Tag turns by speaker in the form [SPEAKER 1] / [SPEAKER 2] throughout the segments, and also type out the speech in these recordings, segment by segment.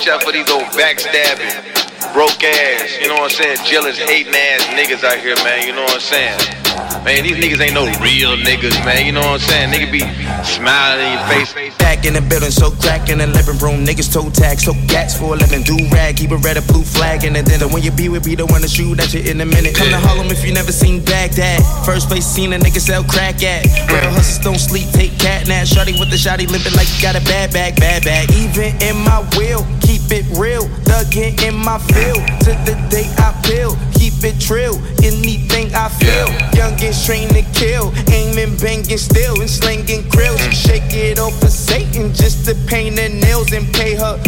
[SPEAKER 1] Watch out for these old backstabbing, broke ass, you know what I'm saying? Jealous, hating ass niggas out here, man, you know what I'm saying? Man, these niggas ain't no real niggas, man, you know what I'm saying? Nigga be smiling in your face.
[SPEAKER 2] Back in the building, so crack in the living room. Niggas toe tag, so gats for a living. Do rag, keep a red or blue flag in the dinner. When you be with me, the one to shoot at you in a minute. Come to Harlem if you never seen Baghdad. First place seen a nigga sell crack at. Where the hustlers don't sleep, take cat nap. Shotty with the shotty limping like you got a bad bag, bad bag. Even in my will, keep it real. Dug in in my field. To the day I feel, keep it. Anything I feel. Youngest trained to kill. Aiming, banging still, and slinging grills. Mm. Shake it off for Satan just to paint her nails and pay her.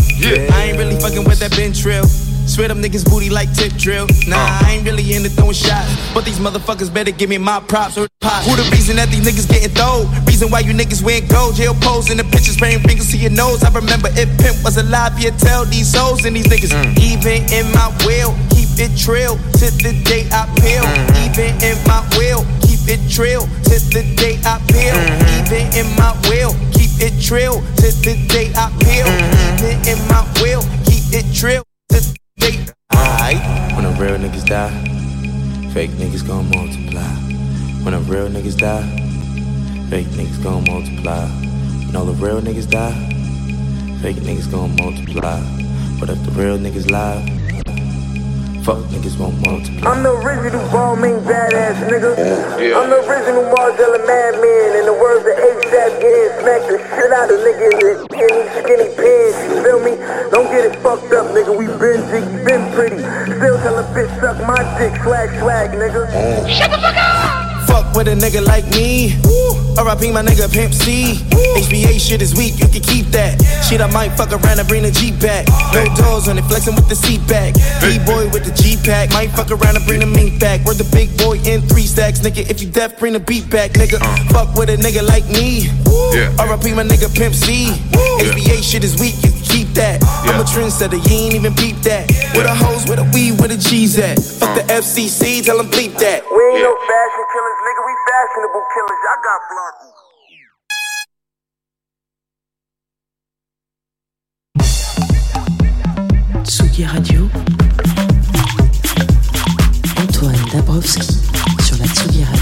[SPEAKER 2] I ain't really fucking with that Ben Trill. Swear them niggas booty like tip drill. Nah, uh. I ain't really into throwing shots. But these motherfuckers better give me my props or pop. Who the reason that these niggas getting thrown? Reason why you niggas wearing gold. Jail pose in the pictures, spraying wrinkles to your nose. I remember if Pimp was alive, you tell these hoes and these niggas. Mm. Even in my will, keep it trill to the day I peel. Mm-hmm. Even in my will, keep it trill to the day I peel. Mm-hmm. Even in my will, keep it trill to the day I peel. Mm-hmm. Even in my will, keep it trill to the day. Alright.
[SPEAKER 3] When the real niggas die, fake niggas gon' multiply. When the real niggas die, fake niggas gon' multiply. When all the real niggas die, fake niggas gon' multiply. But if the real niggas live, fuck niggas won't multiply.
[SPEAKER 4] I'm the original Balmain badass nigga. I'm the original Margiela madman. In the words of ASAP, getting smacked the shit out of niggas in skinny, skinny pants. You feel me? Don't get it fucked up, nigga. We been jiggy, been pretty. Still tell a bitch suck my dick, swag, swag, nigga. Shut the fuck up!
[SPEAKER 2] Fuck with a nigga like me. RIP my nigga Pimp C. HBA shit is weak, you can keep that. Shit, I might fuck around and bring the Jeep back. No doors on it, flexing with the seat back. B-boy with the G pack. Might fuck around and bring the mink back. We're the big boy in three stacks, nigga. If you deaf, bring the beat back, nigga. Fuck with a nigga like me. RIP my nigga Pimp C. HBA shit is weak, you can keep that. I'm a trendsetter, you ain't even peep that. With a hose, with a weed, with a G's at. Fuck the FCC, tell them bleep that.
[SPEAKER 4] We ain't no fashion killers, nigga. We fashionable killers. Y'all got blocked.
[SPEAKER 5] Tsugi Radio. Antoine Dabrowski sur la Tsugi Radio.